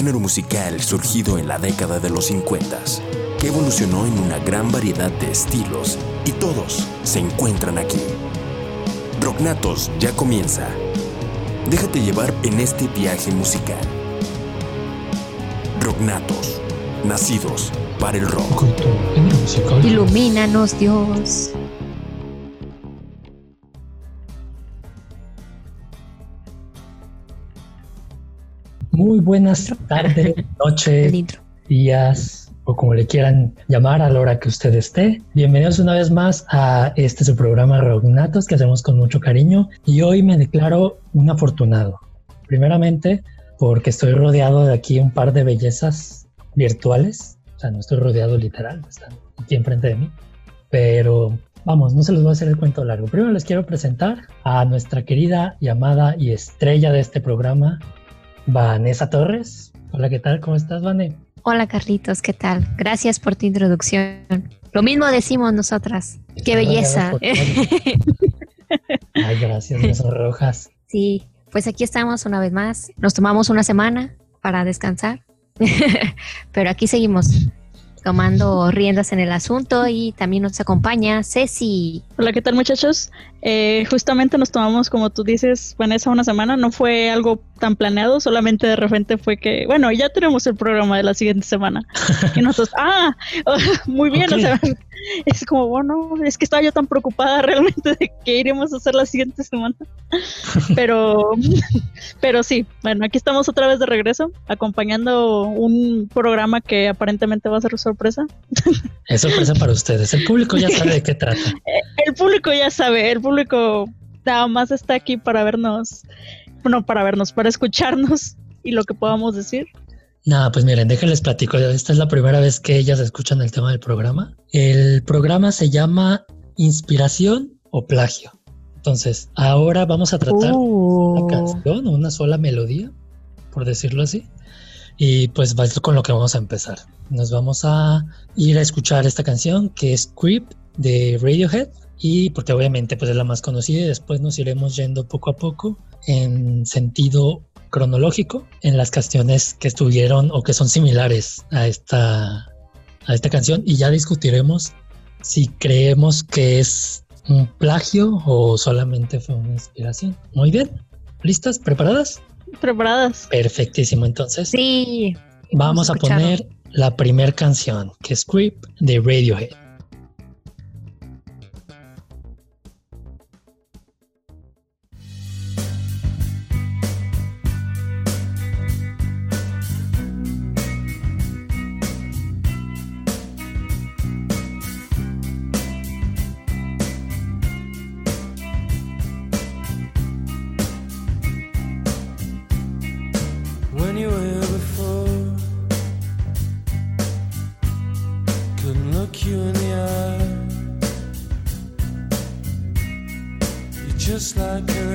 género musical surgido en la década de los 50, que evolucionó en una gran variedad de estilos y todos se encuentran aquí. Rocknatos ya comienza. Déjate llevar en este viaje musical. Rocknatos, nacidos para el rock. Ilumínanos, Dios. Muy buenas tardes, noches, días o como le quieran llamar a la hora que usted esté. Bienvenidos una vez más a este su programa Rognatos que hacemos con mucho cariño y hoy me declaro un afortunado. Primeramente porque estoy rodeado de aquí un par de bellezas virtuales, o sea, no estoy rodeado literal, están aquí enfrente de mí, pero Vamos, no se los voy a hacer el cuento largo. Primero les quiero presentar a nuestra querida llamada y estrella de este programa, Vanessa Torres. Hola, ¿qué tal? ¿Cómo estás, Vane? Hola, Carlitos, ¿qué tal? Gracias por tu introducción. Lo mismo decimos nosotras. ¡Qué belleza! Ay, gracias, me rojas. Sí, pues aquí estamos una vez más. Nos tomamos una semana para descansar, pero aquí seguimos tomando riendas en el asunto y también nos acompaña Ceci. Hola, ¿qué tal muchachos? Eh, justamente nos tomamos, como tú dices, Vanessa, una semana. No fue algo tan planeado, solamente de repente fue que, bueno, ya tenemos el programa de la siguiente semana. y nosotros, ah, muy bien, o sea, es como, bueno, es que estaba yo tan preocupada realmente de que iremos a hacer la siguiente semana. pero, pero sí, bueno, aquí estamos otra vez de regreso, acompañando un programa que aparentemente va a ser sorpresa. es sorpresa para ustedes. El público ya sabe de qué trata. El público ya sabe, el público nada más está aquí para vernos, bueno, para vernos, para escucharnos y lo que podamos decir. Nada, pues miren, déjenles platico. Esta es la primera vez que ellas escuchan el tema del programa. El programa se llama Inspiración o Plagio. Entonces, ahora vamos a tratar una uh. canción o una sola melodía, por decirlo así. Y pues va con lo que vamos a empezar. Nos vamos a ir a escuchar esta canción que es Creep de Radiohead y porque obviamente pues es la más conocida y después nos iremos yendo poco a poco en sentido cronológico en las canciones que estuvieron o que son similares a esta, a esta canción y ya discutiremos si creemos que es un plagio o solamente fue una inspiración. Muy bien, ¿listas? ¿Preparadas? Preparadas. Perfectísimo, entonces. Sí. Vamos a poner la primera canción, que es Creep de Radiohead. But I'm a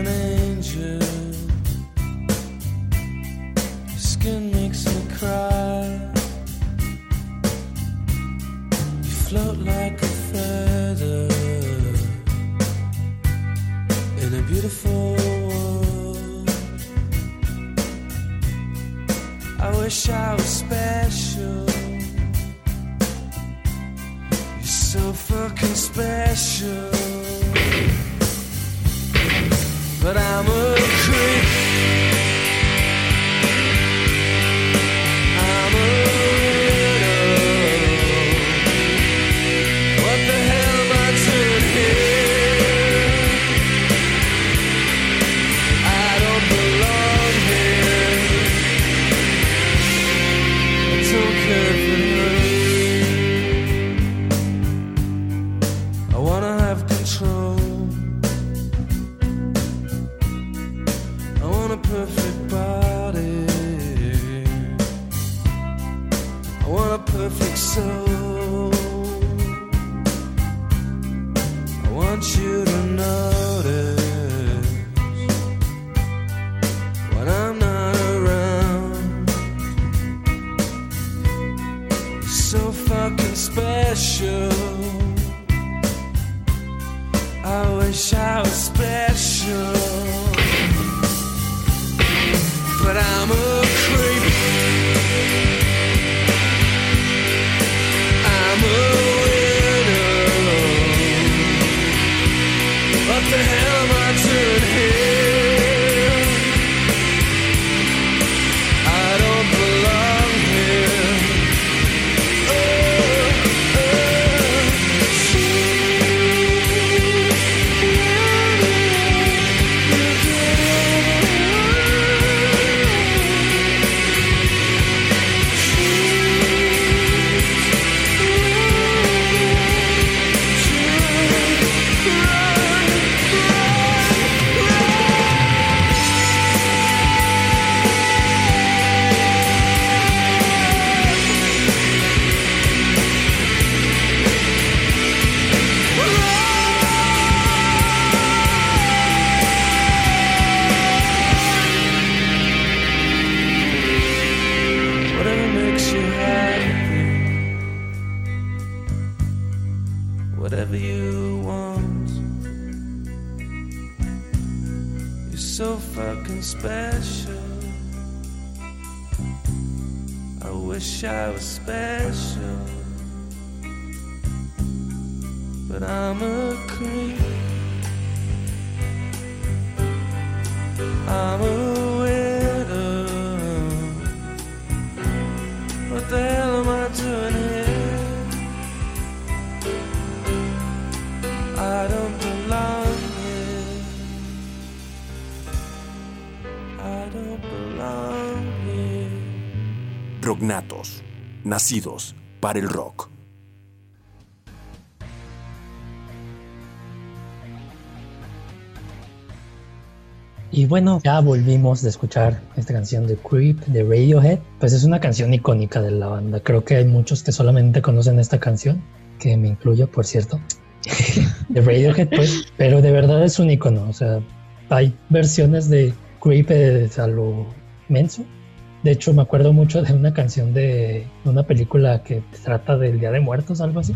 But I don't belong. I don't belong here. Rocknatos, nacidos para el rock. Y bueno, ya volvimos de escuchar esta canción de Creep de Radiohead. Pues es una canción icónica de la banda. Creo que hay muchos que solamente conocen esta canción, que me incluyo, por cierto, de Radiohead, pues. Pero de verdad es un icono. O sea, hay versiones de Creep eh, a lo menso. De hecho, me acuerdo mucho de una canción de una película que trata del Día de Muertos, algo así.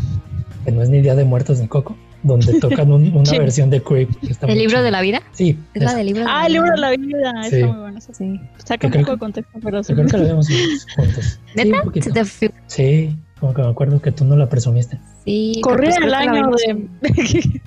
Que no es ni Día de Muertos ni Coco donde tocan un- una Sí. versión de Creep. ¿El libro de la vida? Sí, Es la esa. del libro de Ah, la el libro de la vida. Sí. Está muy bueno. Sí. Saca un poco de contexto, pero sí. Yo creo que lo vimos juntos. Sí, ¿Neta? un poquito. ¿Se te fi- Sí, como que me acuerdo que tú no la presumiste. Sí, Corría el la año de.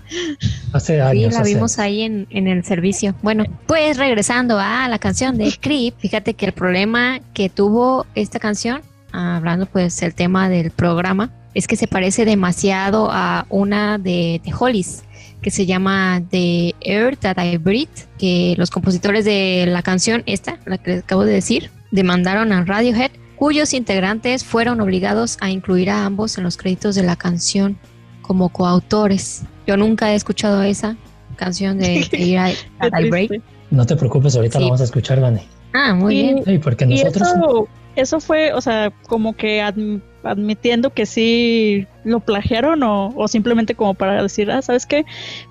Hace Sí, años. la hace vimos años. ahí en, en el servicio. Bueno, pues regresando a la canción de Creep, fíjate que el problema que tuvo esta canción, hablando pues el tema del programa, es que se parece demasiado a una de, de Hollies, que se llama The Air That I Breathe, que los compositores de la canción esta, la que les acabo de decir, demandaron a Radiohead, cuyos integrantes fueron obligados a incluir a ambos en los créditos de la canción como coautores. Yo nunca he escuchado esa canción de, Qué That I Breathe. No te preocupes, ahorita Sí. la vamos a escuchar, Vane. Ah, muy Y- bien. Sí, porque Y nosotros. eso, eso fue, o sea, como que adm- admitiendo que sí lo plagiaron o, o simplemente como para decir, ah, ¿sabes qué?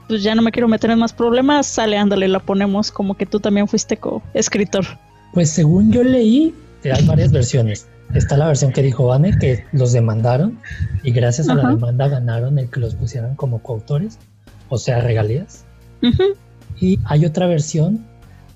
Pues ya no me quiero meter en más problemas, sale, ándale, la ponemos como que tú también fuiste co-escritor. Pues según yo leí, hay varias versiones. Está la versión que dijo Vane, que los demandaron y gracias a la demanda ganaron el que los pusieran como coautores, o sea, regalías. Y hay otra versión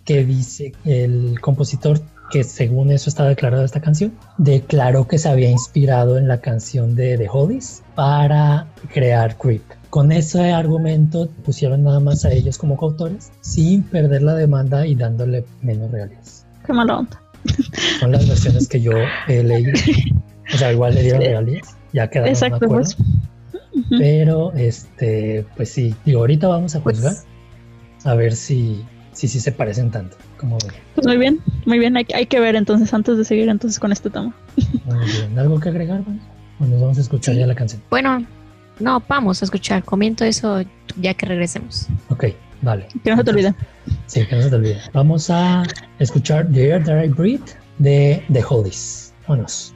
que dice el compositor que según eso está declarada esta canción, declaró que se había inspirado en la canción de The Hollies para crear Creep. Con ese argumento pusieron nada más a ellos como coautores sin perder la demanda y dándole menos regalías. Qué mala onda. Son las versiones que yo he leído. O sea, igual le dieron regalías, ya quedaron de Exacto, acuerdo. pues. Pero este, pues sí, digo, ahorita vamos a Pues- juzgar a ver si si, si se parecen tanto. Ven. Pues muy bien, muy bien, hay, hay que ver entonces antes de seguir entonces con este tema. Muy bien. ¿Algo que agregar, Vane? O nos vamos a escuchar Sí. ya la canción. Bueno, no, vamos a escuchar. Comento eso ya que regresemos. Ok, vale. Que no se te olvide. Sí, que no se te olvide. Vamos a escuchar The Air That I Breathe de The Hollies. Vámonos.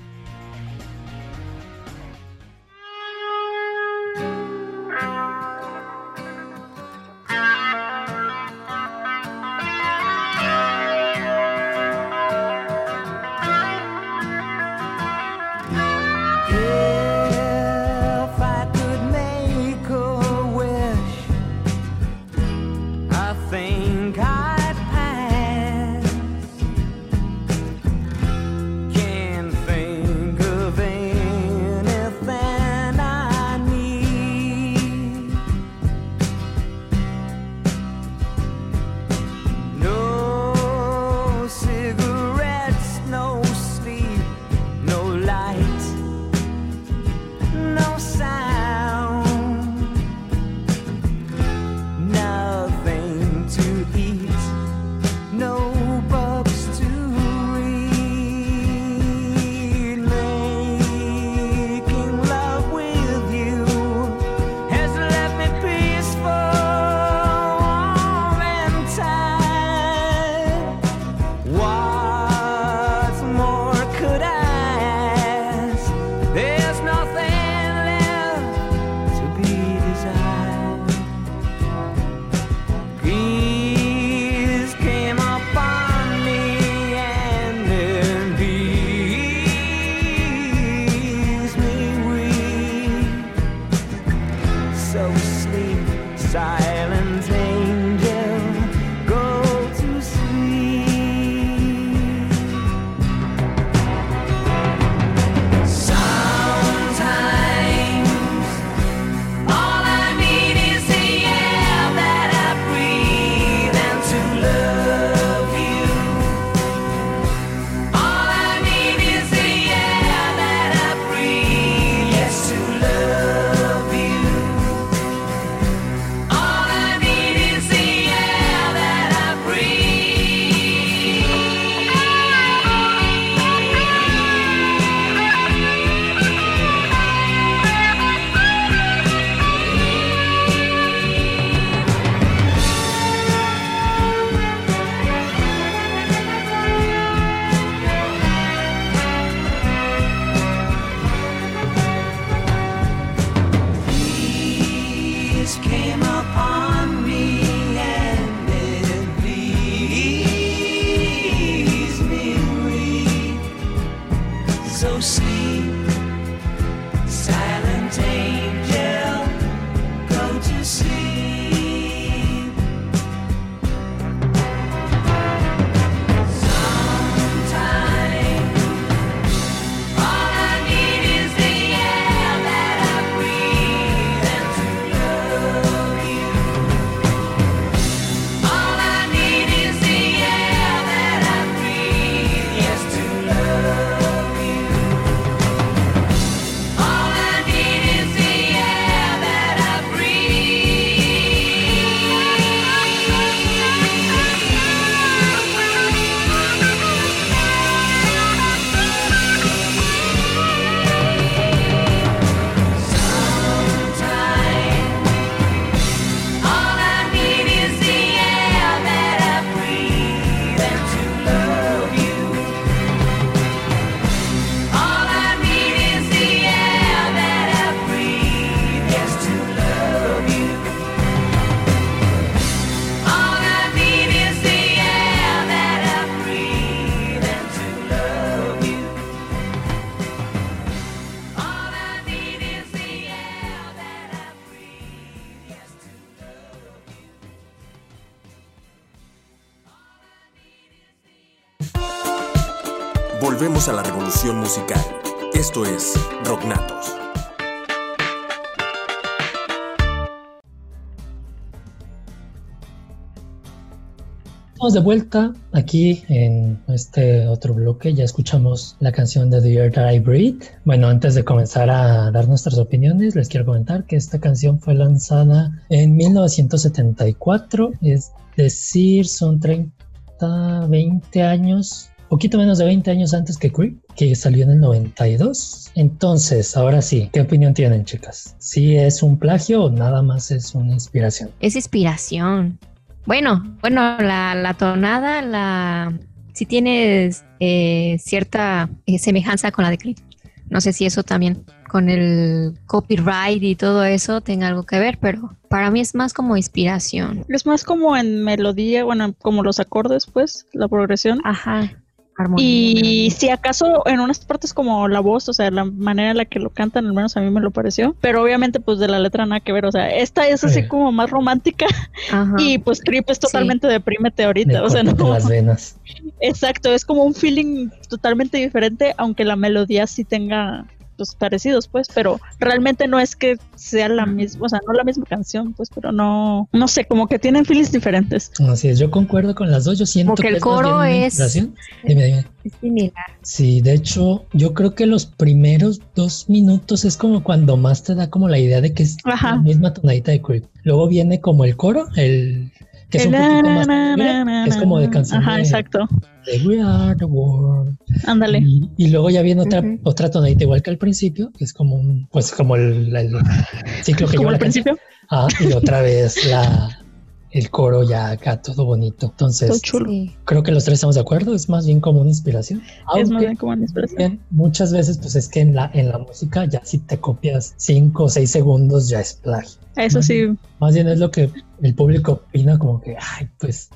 De vuelta aquí en este otro bloque. Ya escuchamos la canción de The That I Breathe. Bueno, antes de comenzar a dar nuestras opiniones, les quiero comentar que esta canción fue lanzada en 1974. Es decir, son 30, 20 años, poquito menos de 20 años antes que Creep, que salió en el 92. Entonces, ahora sí, ¿qué opinión tienen, chicas? ¿Sí es un plagio o nada más es una inspiración? Es inspiración. Bueno, bueno, la, la tonada, la sí tiene eh, cierta eh, semejanza con la de Creep. No sé si eso también con el copyright y todo eso tenga algo que ver, pero para mí es más como inspiración. Es más como en melodía, bueno, como los acordes, pues, la progresión. Ajá. Armonía. Y si acaso en unas partes como la voz, o sea, la manera en la que lo cantan, al menos a mí me lo pareció. Pero obviamente, pues de la letra nada que ver. O sea, esta es así Sí. como más romántica Ajá. y pues Creep es totalmente deprímete ahorita. Me O sea, no. las venas. Exacto, es como un feeling totalmente diferente, aunque la melodía sí tenga pues parecidos, pues, pero realmente no es que sea la misma, o sea, no la misma canción, pues, pero no, no sé, como que tienen feelings diferentes. Así es, yo concuerdo con las dos. Yo siento Porque que el es coro es- inspiración. Dime, dime. Es similar. Sí, de hecho, yo creo que los primeros dos minutos es como cuando más te da como la idea de que es Ajá. la misma tonadita de Creep. Luego viene como el coro, el que es un poquito más na, tranquila, na, que es como de canción Ajá, de, exacto. de We Are the World. Ándale. Y, y luego ya viene otra, otra tonadita igual que al principio, que es como un, pues como el, el ciclo que Como lleva al canción. principio, Ah, y otra vez la el coro ya acá todo bonito. Entonces, todo chulo. Sí. creo que los tres estamos de acuerdo, es más bien como una inspiración. Es más bien como una inspiración. bien, muchas veces pues es que en la, en la música ya si te copias cinco o seis segundos ya es plagio. Eso sí, Más bien es lo que el público opina como que, ay, pues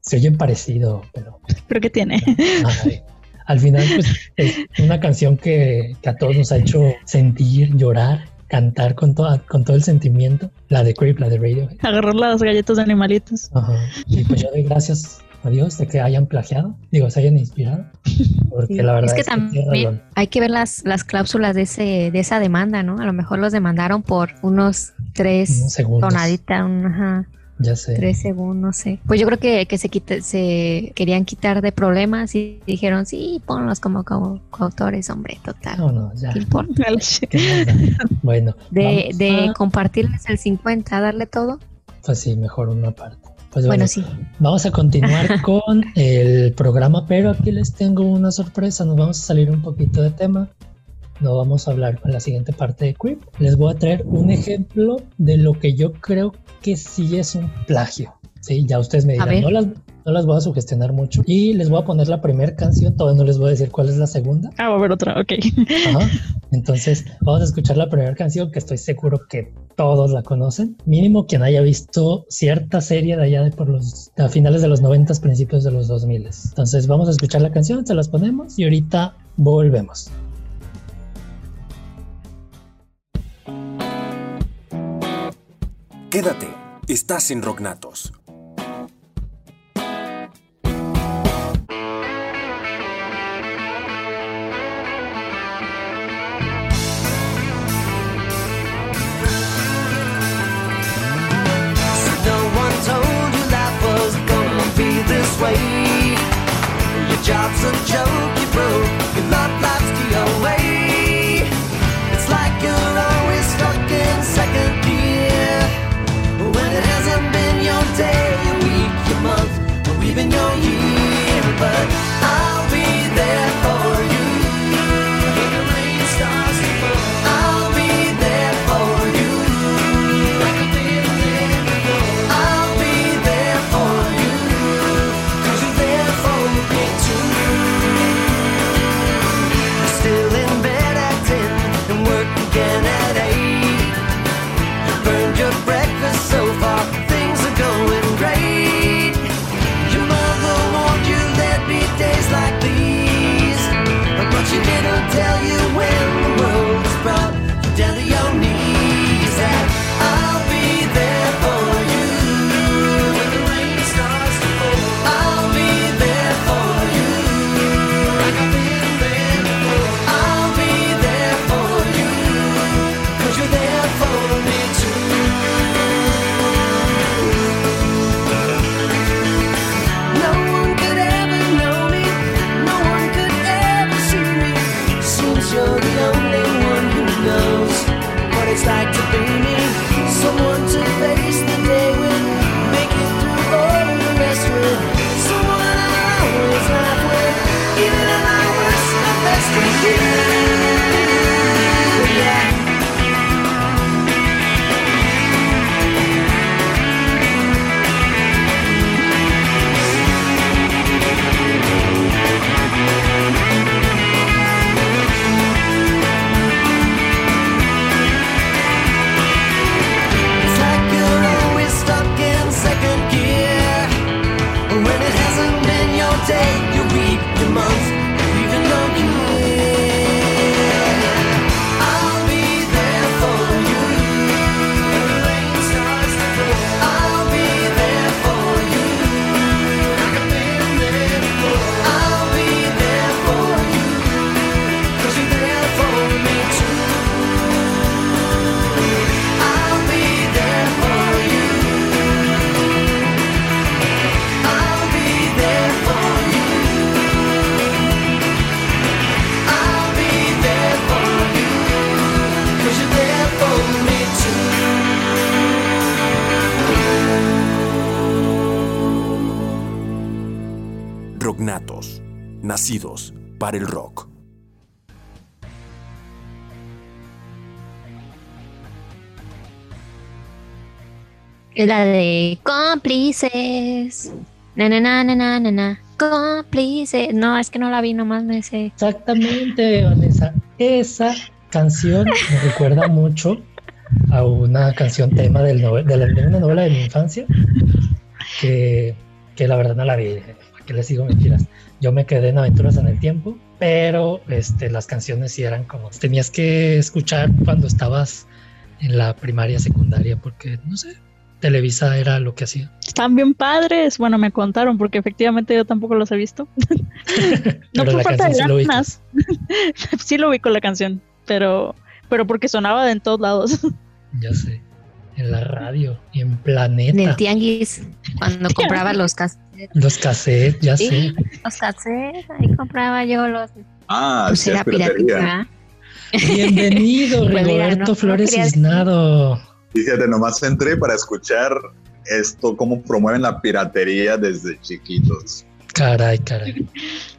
se oye parecido, pero pero ¿qué tiene? ay, al final pues es una canción que, que a todos nos ha hecho sentir, llorar, cantar con, toda, con todo el sentimiento. La de Creep, la de Radiohead. Agarrar las galletas de animalitos. Ajá. Y pues yo doy gracias a Dios de que hayan plagiado, digo, se hayan inspirado, porque Sí. la verdad es que también hay que ver las, las cláusulas de ese de esa demanda, ¿no? A lo mejor los demandaron por unos tres Unos segundos. tonaditas, un- ajá, Ya sé. tres segundos, no sé. Pues yo creo que, que se quite- se querían quitar de problemas y dijeron, sí, ponlos como, como coautores, hombre, total. No, no, ya. ¿Qué importa? ¿Qué? Bueno, De, vamos de a- compartirles el 50, darle todo. pues sí, mejor una parte. Pues Bueno, bueno, sí. vamos a continuar con el programa, pero aquí les tengo una sorpresa. Nos vamos a salir un poquito de tema. No vamos a hablar con la siguiente parte de Creep. Les voy a traer un ejemplo de lo que yo creo que sí es un plagio. Sí, ya ustedes me dirán, no las, no las voy a sugestionar mucho. Y les voy a poner la primera canción, todavía no les voy a decir cuál es la segunda. Ah, va a haber otra, ok. Ajá. Entonces, vamos a escuchar la primera canción que estoy seguro que todos la conocen. Mínimo quien haya visto cierta serie de allá de por los a finales de los 90, principios de los 2000. Entonces, vamos a escuchar la canción, se las ponemos y ahorita volvemos. Quédate, estás en Rocknatos. Para el rock. Es la de cómplices. Na, na, na, na, na, na, na. Cómplices. No, es que no la vi, nomás me sé. Exactamente, Vanessa. Esa canción me recuerda mucho a una canción tema del de, la- de una novela de mi infancia que, que la verdad no la vi. ¿Para qué les digo mentiras? Yo me quedé en Aventuras en el Tiempo, pero este, las canciones sí eran como... Tenías que escuchar cuando estabas en la primaria, secundaria, porque, no sé, Televisa era lo que hacía. Están bien padres. Bueno, me contaron porque efectivamente yo tampoco los he visto. no por falta de canción sí lo ganas. sí lo ubico la canción, pero, pero porque sonaba de en todos lados. Ya sé. En la radio, en En el Planeta, tianguis, cuando compraba los cassettes. los cassettes, ya Sí. sé. Los cassettes, ahí compraba yo los. Ah, Pues sí, era piratería. Bienvenido, Pues mira, Rigoberto no- no Flores quería- Cisnado. Fíjate, nomás entré para escuchar esto, cómo promueven la piratería desde chiquitos. Caray, caray.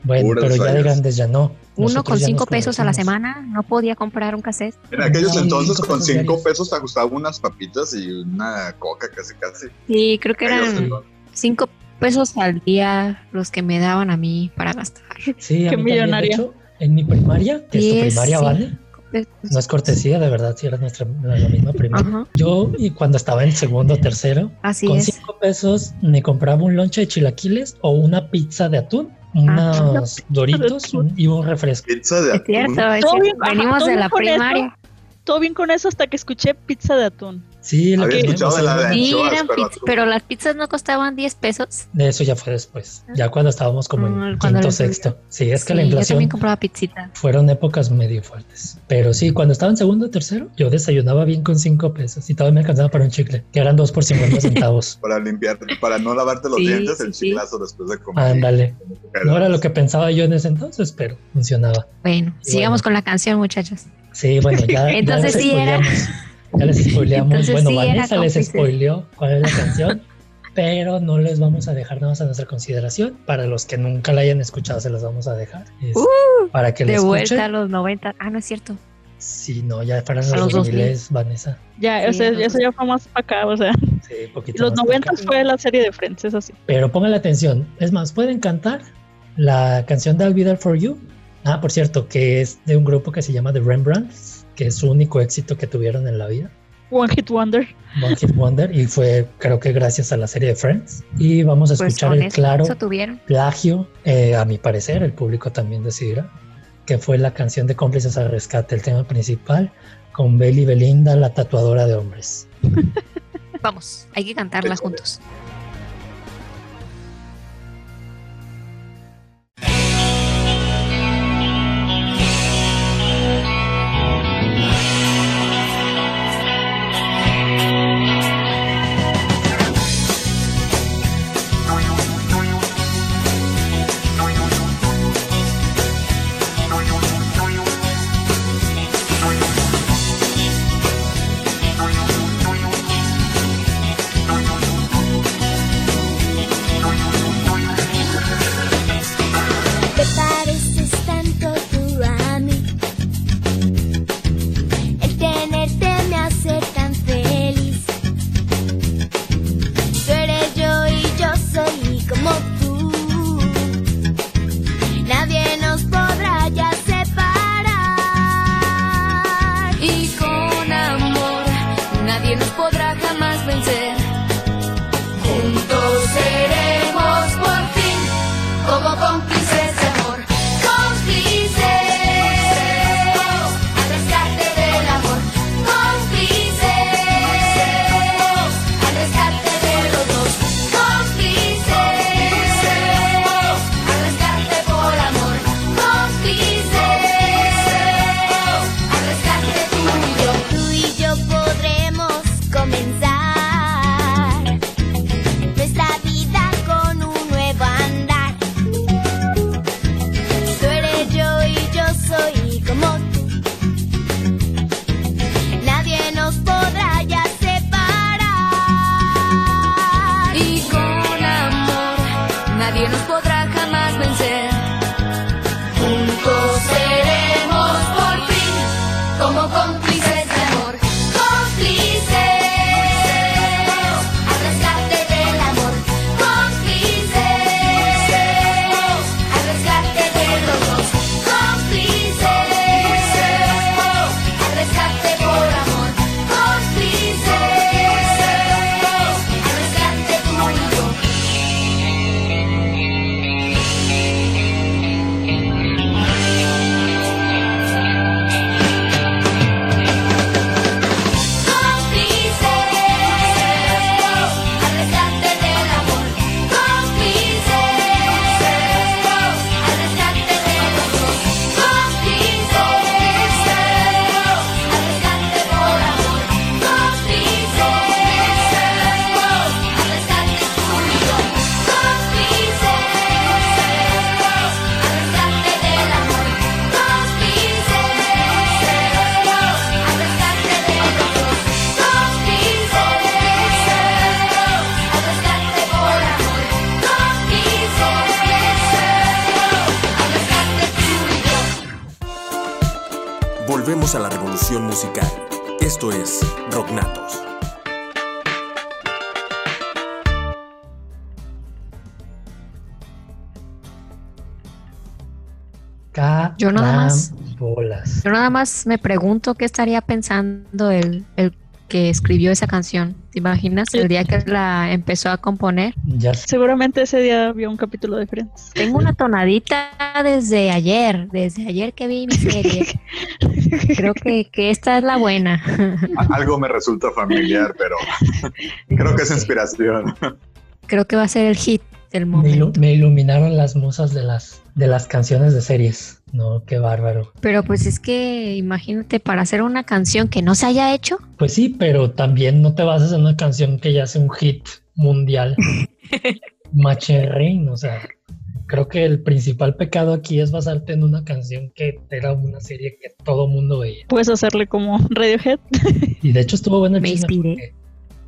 Bueno, Puras pero ya de grandes ya no. Uno con cinco pesos a la semana no podía comprar un cassette. En aquellos entonces, cinco con cinco diarios. pesos te gustaban unas papitas y una coca casi casi. Sí, creo que eran entonces. cinco pesos al día los que me daban a mí para gastar. Sí, a Qué mí también, millonaria. De hecho, en mi primaria, que es tu primaria, sí. ¿vale? No es cortesía, de verdad, si eras nuestra la, misma primaria. Ajá, Yo, y cuando estaba en segundo o tercero, así con es. cinco pesos me compraba un lonche de chilaquiles o una pizza de atún, Ah. unos doritos un- y un refresco. Pizza de Es cierto, atún. es cierto. ajá, venimos de la eso. primaria. Todo bien con eso hasta que escuché pizza de atún. Sí, lo Había que escuchado de la de Sí, anchoas, eran pero pizz- atún. pero las pizzas no costaban 10 pesos. De eso ya fue después, ya cuando estábamos como en Mm, cuando quinto, sexto. Sí, es que la Sí, yo inflación también compraba pizzita. fueron épocas medio fuertes. Pero sí, cuando estaba en segundo o tercero, yo desayunaba bien con cinco pesos y todavía me alcanzaba para un chicle, que eran dos por 50 centavos. Para limpiar, para no lavarte los Sí, dientes, sí, el sí. chiclazo después de comer. Ándale. No era lo que pensaba yo en ese entonces, pero funcionaba. Bueno, Y sigamos bueno. con la canción, muchachos. Sí, bueno, ya, ya Entonces les sí era. Ya les spoileamos. Entonces bueno, sí Vanessa les spoileó cuál es la canción, pero no les vamos a dejar nada más a nuestra consideración. Para los que nunca la hayan escuchado, se las vamos a dejar. Es para que la Uh, De vuelta a los 90. Ah, no es cierto. Sí, no, ya para A los los 2000 2000. Vanessa. Ya, Sí, o sea, entonces- eso ya fue más para acá, o sea, Sí, poquito los más para 90 acá. fue la serie de Friends, es así. Pero pongan atención. Es más, pueden cantar la canción de I'll Be There For You. Ah, por cierto, que es de un grupo que se llama The Rembrandts, que es su único éxito que tuvieron en la vida. One Hit Wonder. One Hit Wonder y fue creo que gracias a la serie de Friends y vamos a Pues escuchar con el claro plagio eh, a mi parecer el público también decidirá que fue la canción de cómplices al rescate el tema principal con Belly Belinda la tatuadora de hombres Vamos, hay que cantarla juntos. Nada más me pregunto qué estaría pensando el, el que escribió esa canción. ¿Te imaginas el día que la empezó a componer? Ya sé. Seguramente ese día vio un capítulo de Friends. Tengo una tonadita desde ayer, desde ayer que vi mi serie. Creo que, que esta es la buena. Algo me resulta familiar, pero creo que es inspiración. Creo que va a ser el hit del Me, ilu- momento. me iluminaron las musas de las, de las canciones de series. No, qué bárbaro. Pero pues es que imagínate, para hacer una canción que no se haya hecho, Pues sí, pero también no te basas en una canción que ya sea un hit mundial. Macherrin, o sea, creo que el principal pecado aquí es basarte en una canción que era una serie que todo mundo veía. Puedes hacerle como Radiohead. Y de hecho estuvo bueno el Me chisme porque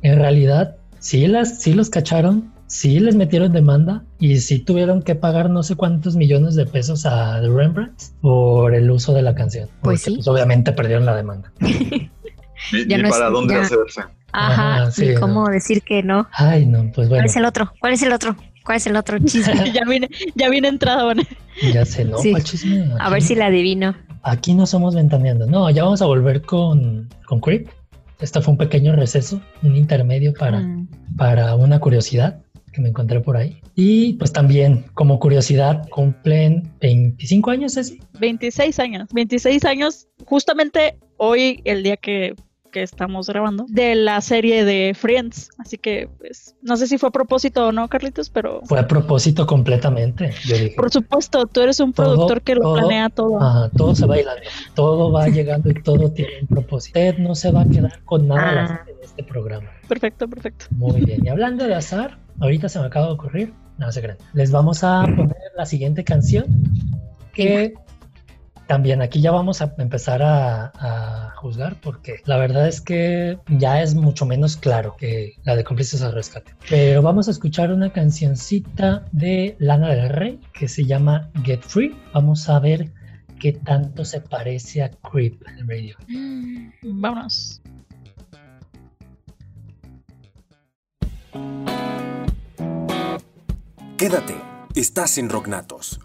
en realidad sí las sí los cacharon, sí les metieron demanda y sí tuvieron que pagar no sé cuántos millones de pesos a The Rembrandt por el uso de la canción. Pues Porque, sí. obviamente perdieron la demanda. Ni, Ya ni no es- para dónde ya. hacerse. ajá, Ajá, sí, y cómo no. decir que no. Ay, no, pues ¿Cuál bueno, es el otro? ¿Cuál es el otro? ¿Cuál es el otro chisme? ya viene, ya viene entrada, Vanessa. ya sé, ¿no? Sí. ¿Cuál chisme? A ver si la adivino. Aquí no somos ventaneando. No, ya vamos a volver con, con Creep. Este fue un pequeño receso, un intermedio para, Mm. para una curiosidad que me encontré por ahí. Y pues también, como curiosidad, cumplen 25 años, ¿sí? 26 años. 26 años, justamente hoy, el día que, que estamos grabando, de la serie de Friends. Así que, pues, no sé si fue a propósito o no, Carlitos, pero Fue a propósito completamente. Yo dije, por supuesto, tú eres un Todo, productor que lo todo. planea todo. "Ajá, todo se va hilando, todo va llegando y todo tiene un propósito. Usted no se va a quedar con nada al Ah. en este programa. Perfecto, perfecto. Muy bien. Y hablando de azar, ahorita se me acaba de ocurrir. No se crean. Les vamos a poner la siguiente canción. Que también aquí ya vamos a empezar a, a juzgar. Porque la verdad es que ya es mucho menos claro que la de cómplices al rescate. Pero vamos a escuchar una cancioncita de Lana del Rey que se llama Get Free. Vamos a ver qué tanto se parece a Creep en radio. Vámonos. Quédate, estás en Rocknatos.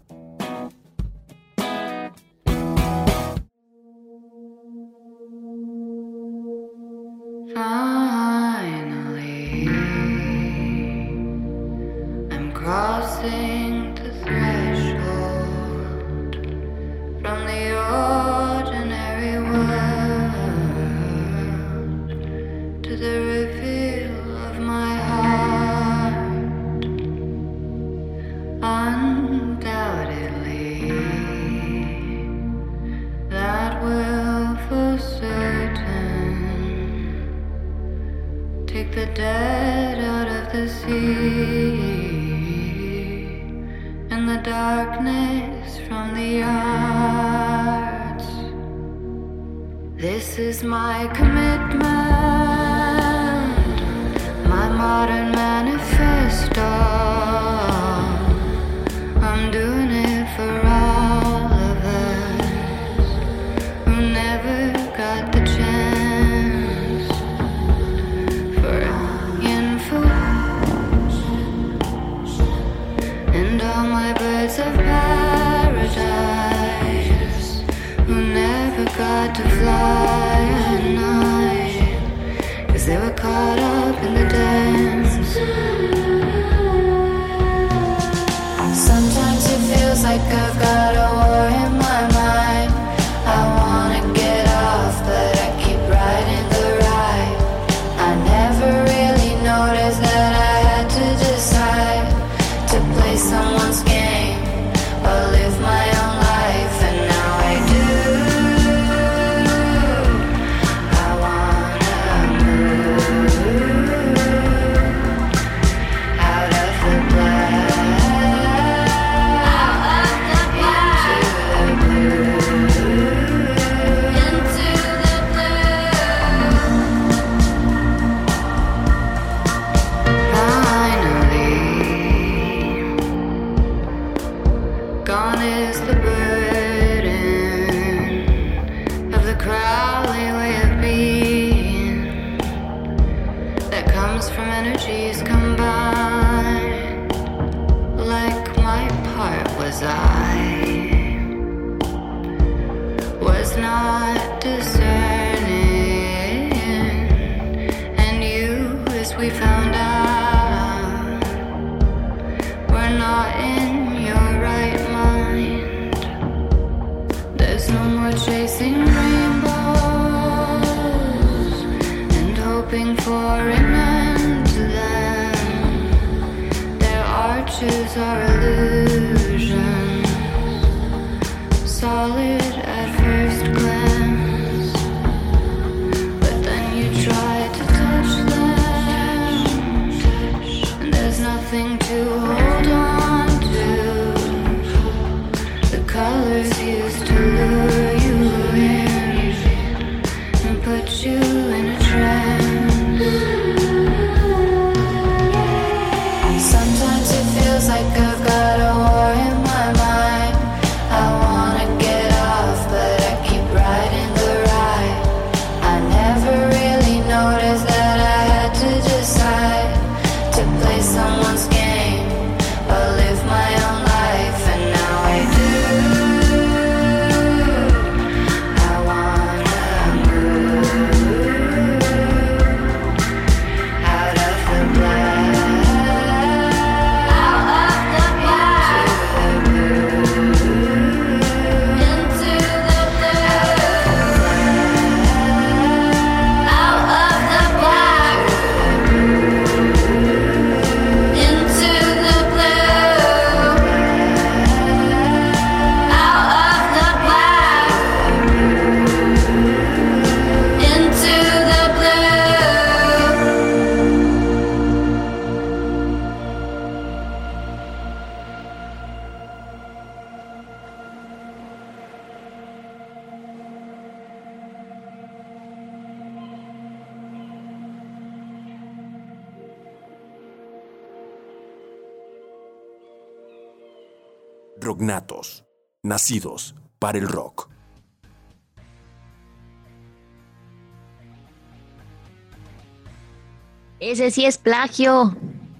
Rocknatos, nacidos para el rock. Ese sí es plagio.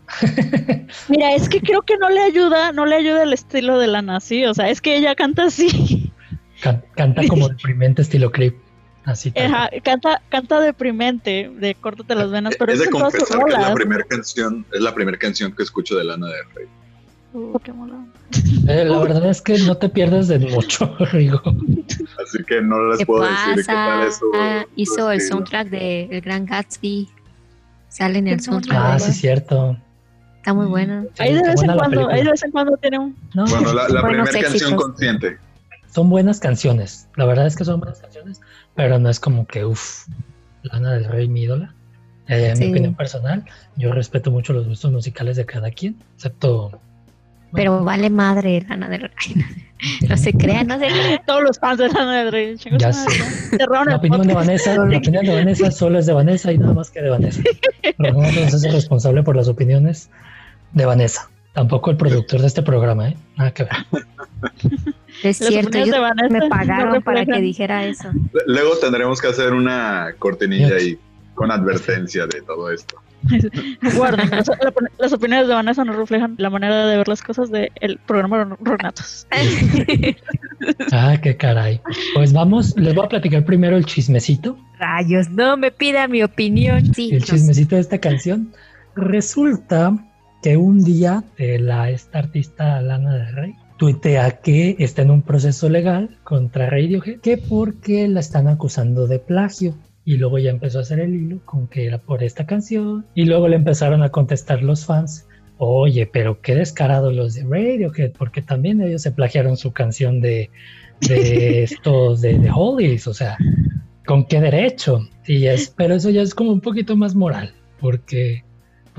Mira, es que creo que no le ayuda, no le ayuda el estilo de la nazi, o sea, es que ella canta así, Can- canta como deprimente estilo creep. Así Ajá, canta, canta deprimente, de córtate las venas, pero es es de confesar que es la primera canción, es la primera canción que escucho de Lana del Rey. Uh, qué. Eh, la verdad es que no te pierdes de mucho, Rigo. Así que no les ¿Qué puedo decir qué tal pasa? es su- Ah, su hizo el estilo. soundtrack de El Gran Gatsby. Sale en el soundtrack. Ah, sí, cierto. Está muy bueno. Sí, Ahí de vez en cuando, ahí de vez en cuando tiene un No, Bueno, la, primera canción éxitos. consciente. son buenas canciones. La verdad es que son buenas canciones, pero no es como que, uff, Lana del Rey, mi ídola. Eh, en Sí. mi opinión personal, yo respeto mucho los gustos musicales de cada quien, excepto. Pero vale madre Lana del Rey. No se crean, no se crean. todos los fans de Lana del Rey. Ya sé. La opinión de. Vanessa, la opinión de Vanessa solo es de Vanessa y nada más que de Vanessa. Pero no hace responsable por las opiniones de Vanessa. Tampoco el productor de este programa, ¿eh? Nada que ver. Es cierto, yo- me no pagaron para que dijera eso. Luego tendremos que hacer una cortinilla ahí con advertencia de todo esto. Guarden, las, la- las opiniones de Vanessa no reflejan la manera de ver las cosas del programa de Ronatos. Ah, qué caray. Pues vamos, les voy a platicar primero el chismecito. Rayos, no me pida mi opinión. Sí, el chismecito de esta canción. Resulta que un día eh, la esta artista Lana del Rey tuitea que está en un proceso legal contra Radiohead que porque la están acusando de plagio y luego ya empezó a hacer el hilo con que era por esta canción y luego le empezaron a contestar los fans oye pero qué descarados los de Radiohead porque también ellos se plagiaron su canción de de estos de, de Hollies o sea ¿Con qué derecho? Y es, pero eso ya es como un poquito más moral, porque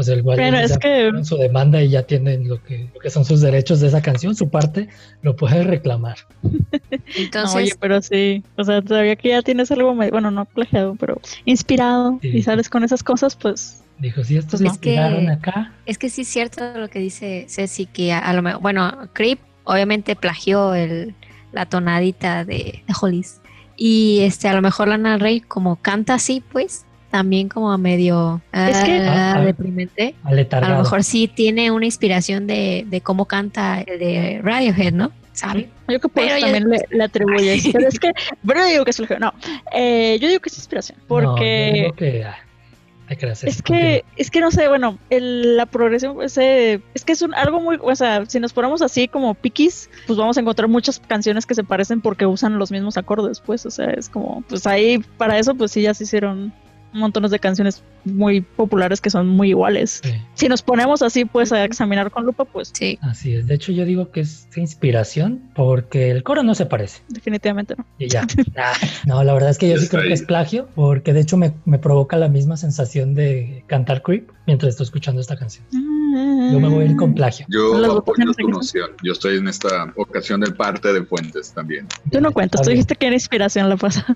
pues el Pero es que- su demanda y ya tienen lo que, lo que son sus derechos de esa canción, su parte, lo puede reclamar. Entonces, No, oye, pero sí, o sea, todavía que ya tienes algo, bueno, no plagiado, pero inspirado Sí. y sales con esas cosas, pues Dijo, si estos Pues lo es que- inspiraron acá, es que sí es cierto lo que dice Ceci, que a, a lo mejor, bueno, Creep obviamente plagió el, la tonadita de, de Hollis. Y este, a lo mejor Lana Rey, como canta así, pues, también como medio Es que- ah, Ah, ah. deprimente. A lo mejor sí tiene una inspiración de, de cómo canta el de Radiohead, ¿no? ¿Sabe? yo que pues Pero yo- también le, le atribuyes. Pero es que, pero yo digo que es plagio. No, eh, yo digo que es inspiración, No, yo porque digo que, ah, Es que, es que no sé, bueno, el- la progresión, pues, eh, es que es un, algo muy, o sea, si nos ponemos así como piquis, pues vamos a encontrar muchas canciones que se parecen porque usan los mismos acordes, pues, o sea, es como, pues ahí, para eso, pues sí, ya se hicieron montones de canciones muy populares que son muy iguales. Sí, Si nos ponemos así, pues, a examinar con lupa, pues, Sí. así es. De hecho, yo digo que es inspiración porque el coro no se parece. definitivamente no. Y ya. Ah, no, la verdad es que yo sí creo que es plagio, porque de hecho me, me provoca la misma sensación de cantar Creep mientras estoy escuchando esta canción. Yo me voy a ir con plagio. Yo apoyo tu noción. Yo estoy en esta ocasión de parte de Fuentes también. Tú no cuentas, Está tú bien. dijiste que era inspiración la pasada.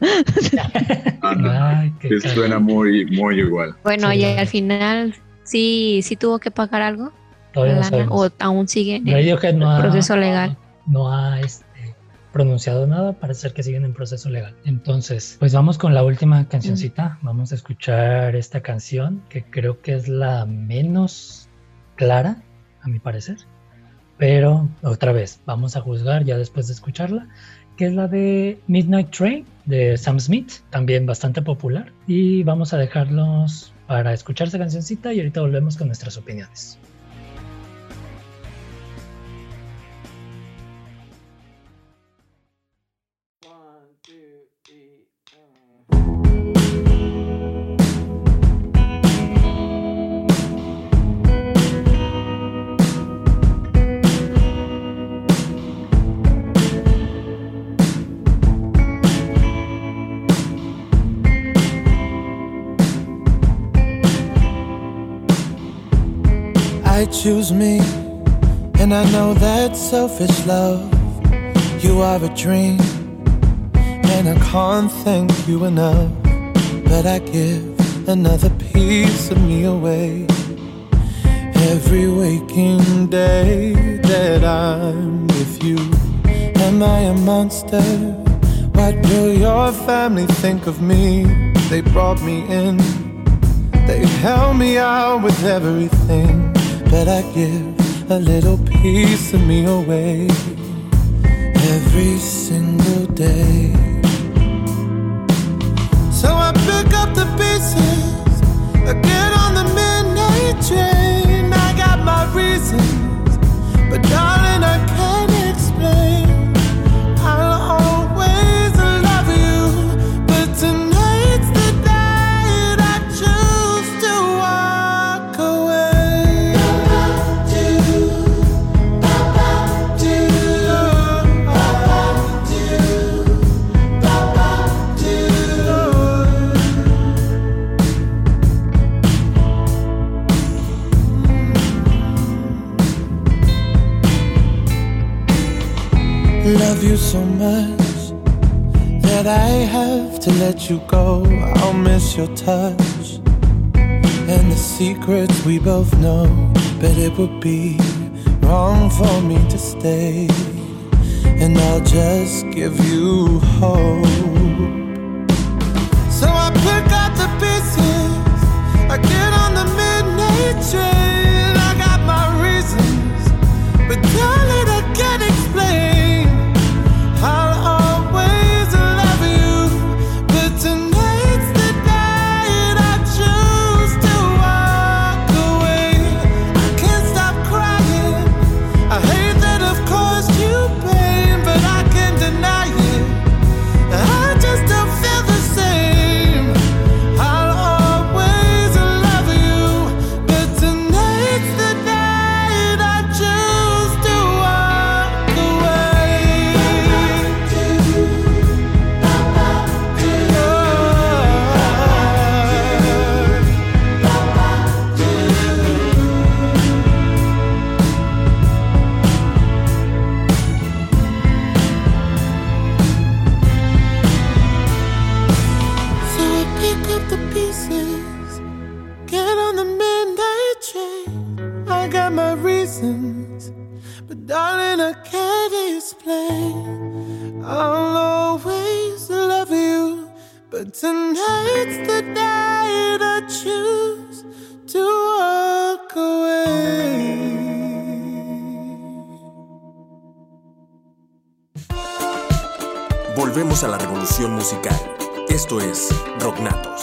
Ah, no, Ay, qué suena muy, muy igual. Bueno, Sí, y al final sí, sí tuvo que pagar algo, Todavía no sabemos. o aún sigue en el no ha, proceso legal. no ha este, pronunciado nada, parece ser que siguen en proceso legal. Entonces, pues vamos con la última cancioncita. Vamos a escuchar esta canción que creo que es la menos clara, a mi parecer. Pero otra vez, vamos a juzgar ya después de escucharla, que es la de Midnight Train de Sam Smith, también bastante popular. Y vamos a dejarlos para escuchar esa cancioncita y ahorita volvemos con nuestras opiniones. Choose me, and I know that's selfish love. You are a dream, and I can't thank you enough. But I give another piece of me away. Every waking day that I'm with you, am I a monster? What will your family think of me? They brought me in. They held me out with everything, but I give a little piece of me away every single day. So I pick up the pieces, get on the midnight train. I got my reasons, but darling, Love you so much that I have to let you go. I'll miss your touch and the secrets we both know. But it would be wrong for me to stay, and I'll just give you hope. Can't explain. I'll always love you, but tonight's the night I choose to walk away. Volvemos a la revolución musical. Esto es Rocknatos.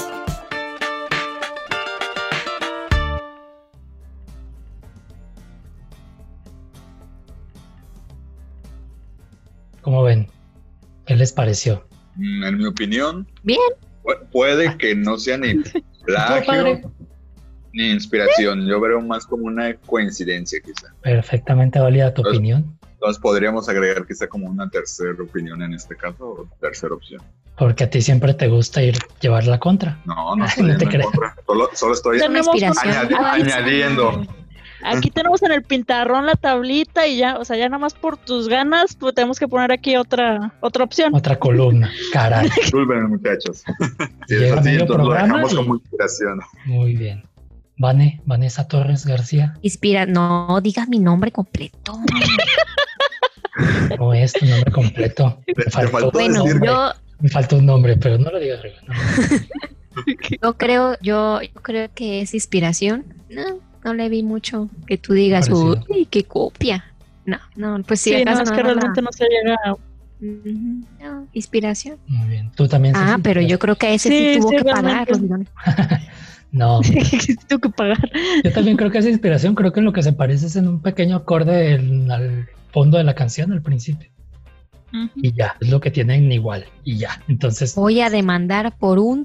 Les pareció? Mm, En mi opinión, Bien. pu- puede que no sea ni plagio ni inspiración. Yo veo más como una coincidencia, quizá. Perfectamente válida tu opinión, Entonces podríamos agregar quizá como una tercera opinión en este caso, o tercera opción. porque a ti siempre te gusta ir llevar la contra. No, no Ay, estoy no en te contra. Solo, solo estoy añadi- añadiendo. Aquí tenemos en el pintarrón la tablita y ya, o sea, ya nada más por tus ganas, pues tenemos que poner aquí otra, otra opción. Otra columna, caray. Disculpen, muchachos. Si es Llega así, medio entonces lo dejamos y- como inspiración. Muy bien. Vane, Vanessa Torres García, Inspira, no digas mi nombre completo. ¿cómo es tu nombre completo? Te- Me faltó, faltó Bueno, un nombre. yo, Me faltó un nombre, pero no lo digas arriba. no. yo creo, yo, yo creo que es inspiración. No, no le vi mucho que tú digas, Parecido. uy, qué copia. No, no, pues Sí, no, acaso es no que realmente no se llega a... No, inspiración. Muy bien. Tú también. Ah, Ceci? pero yo creo que ese sí, Sí, tuvo sí, que pagar realmente. los millones. No, Tengo que pagar. yo también creo que es inspiración. Creo que en lo que se parece es en un pequeño acorde en- al fondo de la canción, al principio. Y ya, es lo que tienen igual. Y ya. Entonces, Voy a demandar por un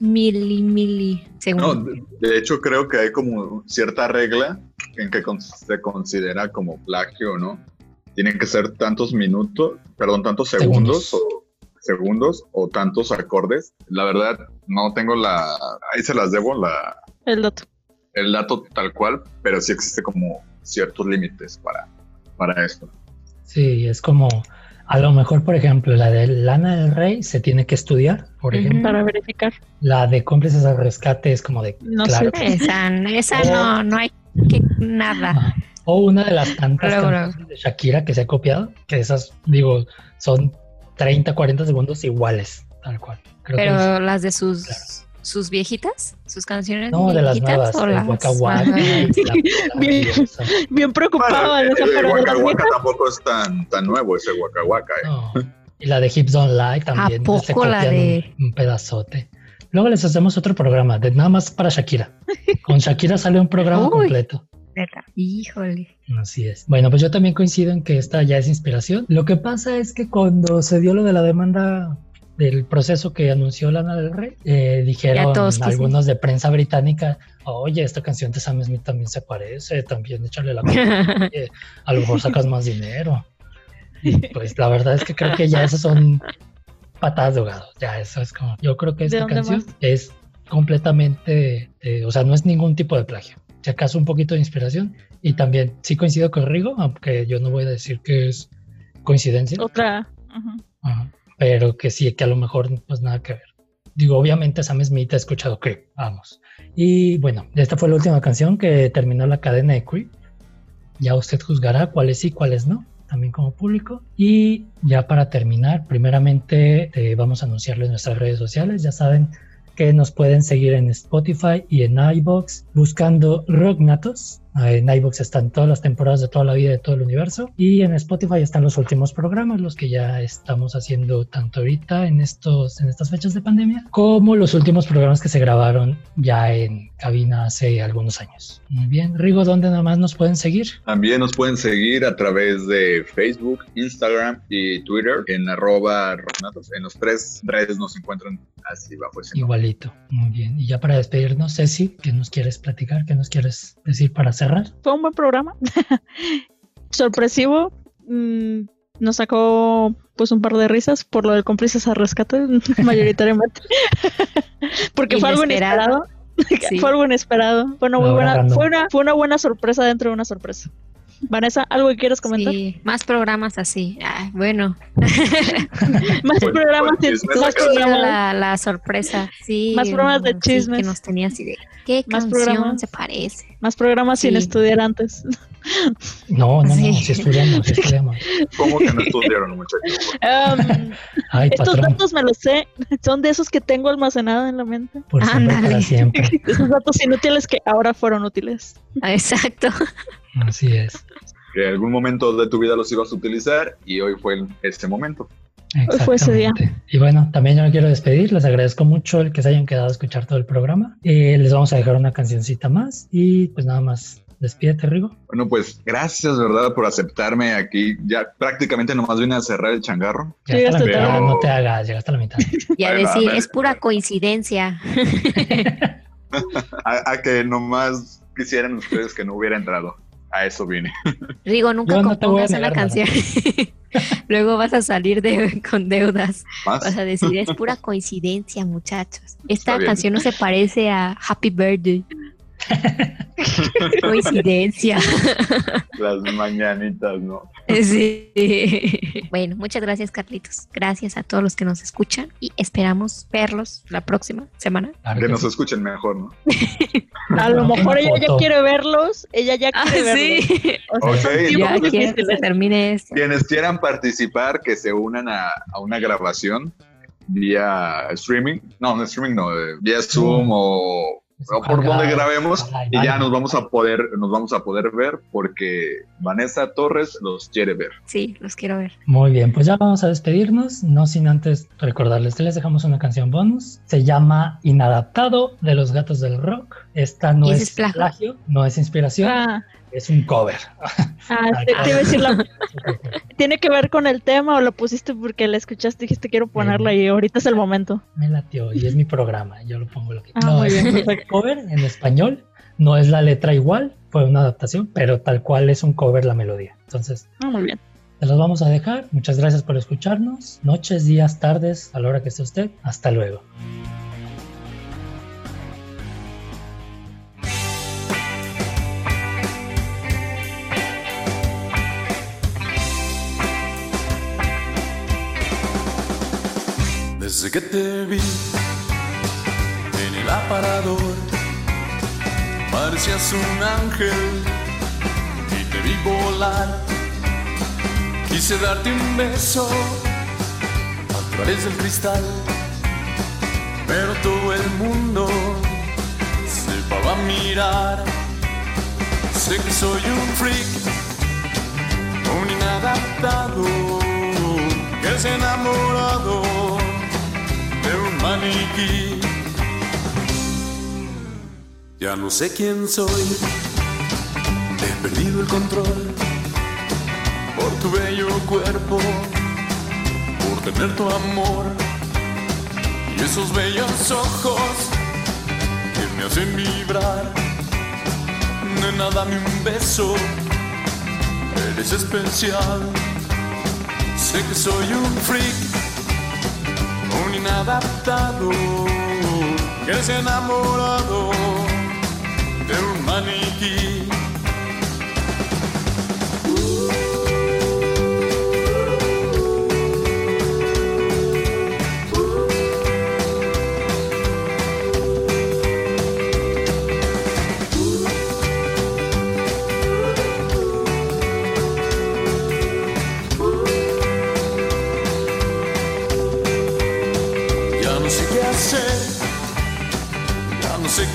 mili, mili No, de, de hecho creo que hay como cierta regla en que con- se considera como plagio o no. Tienen que ser tantos minutos, perdón, tantos segundos, Segundos. o segundos o tantos acordes. La verdad no tengo la, ahí se las debo la, El dato. el dato tal cual, pero sí existe como ciertos límites para, para esto. sí, es como. A lo mejor, por ejemplo, la de Lana del Rey se tiene que estudiar, por ejemplo. Para verificar. La de cómplices al rescate es como de. No claro. sé. Esa, esa no, no hay que nada. O una de las tantas Luego, canciones de Shakira que se ha copiado, que esas, digo, son 30, 40 segundos iguales, tal cual. Creo que es- Pero las de sus Claro. Sus viejitas, sus canciones no, de las viejitas nuevas, o el las Waka Waka, Ajá. la- la- Bien. Bien esa el pero de Waka tampoco es tan, tan nuevo ese Waka Waka. eh. No. Y la de Hips Don't Lie también. ¿A se poco la de- un, un pedazote. Luego les hacemos otro programa, de nada más para Shakira. Con Shakira sale un programa Uy. completo. Neta. Híjole. Así es. Bueno, pues yo también coincido en que esta ya es inspiración. Lo que pasa es que cuando se dio lo de la demanda del proceso que anunció Lana del Rey, eh, dijeron algunos de prensa británica, oye, esta canción de Sam Smith también se parece, también échale la culpa, a lo mejor sacas más dinero. Y pues la verdad es que creo que ya esas son patadas de ahogado. Ya eso es como, yo creo que ¿De esta canción más? es completamente, eh, o sea, no es ningún tipo de plagio. Si acaso un poquito de inspiración. Y también sí coincido con Rigo, aunque yo no voy a decir que es coincidencia, Otra. Ajá. Pero que sí, que a lo mejor pues nada que ver. Digo, obviamente Sam Smith ha escuchado Creep, vamos. Y bueno, esta fue la última canción que terminó la cadena de Creep. Ya usted juzgará cuáles sí, cuáles no, también como público. Y ya para terminar, primeramente eh, vamos a anunciarles nuestras redes sociales. Ya saben que nos pueden seguir en Spotify y en iBox buscando Rocknatos. En iBox están todas las temporadas de toda la vida de todo el universo y en Spotify están los últimos programas, los que ya estamos haciendo tanto ahorita en estos en estas fechas de pandemia, como los últimos programas que se grabaron ya en cabina hace algunos años. Muy bien, Rigo, ¿dónde nada más nos pueden seguir? También nos pueden seguir a través de Facebook, Instagram y Twitter en arroba Rocknatos. En los tres redes nos encuentran así bajo ese nombre. Igualito. Muy bien. Y ya para despedirnos, Ceci, ¿qué nos quieres platicar? ¿Qué nos quieres decir para cerrar? Fue un buen programa. Sorpresivo. mm, nos sacó pues un par de risas por lo del cómplices a rescate, mayoritariamente. Porque fue algo Inesperado. Sí. Fue algo inesperado. Fue una, muy buena, fue, una, fue una buena sorpresa dentro de una sorpresa. Vanessa, ¿algo que quieras comentar? Sí, más programas así. Ay, bueno, Más programas de más programas. la, la sorpresa. Sí, Más programas de sí, chismes. que nos tenía así de ¿qué Más canción programas. se parece? Más programas sin Sí. estudiar antes. No, no, no, Sí. sí estudiamos, sí estudiamos. ¿Cómo que no estudiaron, muchachos? Um, Ay, estos patrón, datos me los sé. Son de esos que tengo almacenados en la mente. por siempre, para siempre. Esos datos inútiles que ahora fueron útiles. Ah, Exacto. Así es. Que en algún momento de tu vida los ibas a utilizar y hoy fue este momento. Hoy fue ese día. Y bueno, también yo me quiero despedir. Les agradezco mucho el que se hayan quedado a escuchar todo el programa. Eh, les vamos a dejar una cancioncita más y pues nada más. Despídete, Rigo. Bueno, pues gracias, ¿verdad? Por aceptarme aquí. Ya prácticamente nomás vine a cerrar el changarro. Ya hasta mitad, luego. no te hagas, llegaste a la mitad. Y a decir, es pura coincidencia. A, a que nomás quisieran ustedes que no hubiera entrado. A eso vine. Rigo, nunca no compongas una negar canción. Luego vas a salir de, con deudas. Más. Vas a decir, es pura coincidencia, muchachos. Esta canción no se parece a Happy Birthday. coincidencia. Las mañanitas, ¿no? Sí. Bueno, muchas gracias, Carlitos. Gracias a todos los que nos escuchan y esperamos verlos la próxima semana. Claro Que que nos sí. escuchen mejor, ¿no? A lo mejor ella ya quiere verlos. Ella ya Ah, quiere verlos. sí. O sea, Ok, son entonces- Ya tiempos quiero que se termine esto. Quienes quieran participar, que se unan a, a una grabación vía streaming. No, no streaming, no, eh, vía Zoom o, o por donde grabemos y ya nos vamos a poder, nos vamos a poder ver porque Vanessa Torres los quiere ver. Sí, los quiero ver. Muy bien, pues ya vamos a despedirnos, no sin antes recordarles que les dejamos una canción bonus. Se llama Inadaptado de los Gatos del Rock. Esta no ¿Y ese es es plagio? plagio, no es inspiración, Ah, es un cover. ah, te, te iba a decir, la- ¿tiene que ver con el tema o lo pusiste porque la escuchaste y dijiste quiero ponerla y ahorita es el momento? Me latió y es mi programa, yo lo pongo lo que Ah, No, muy es bien, un cover en español, no es la letra igual, fue una adaptación, pero tal cual es un cover la melodía. Entonces, Ah, muy bien. te los vamos a dejar. Muchas gracias por escucharnos. Noches, días, tardes, a la hora que esté usted. Hasta luego. Desde que te vi en el aparador, parecías un ángel y te vi volar. Quise darte un beso a través del cristal, pero todo el mundo se paró a mirar. Sé que soy un freak, un inadaptado que ha enamorado maniquí. Ya no sé quién soy, he perdido el control por tu bello cuerpo, por tener tu amor y esos bellos ojos que me hacen vibrar. Nena, dame un beso, eres especial. Sé que soy un freak, inadaptado, que se enamorado de un maniquí.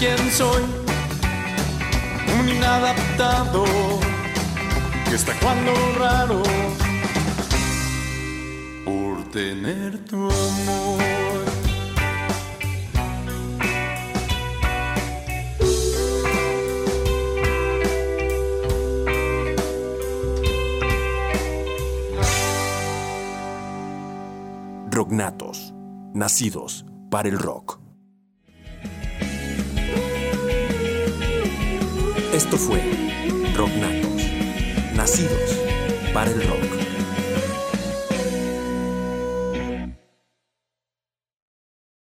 Quién soy, un inadaptado que está cuando raro por tener tu amor. Rocknatos, nacidos para el rock. Esto fue Rocknatos, nacidos para el rock.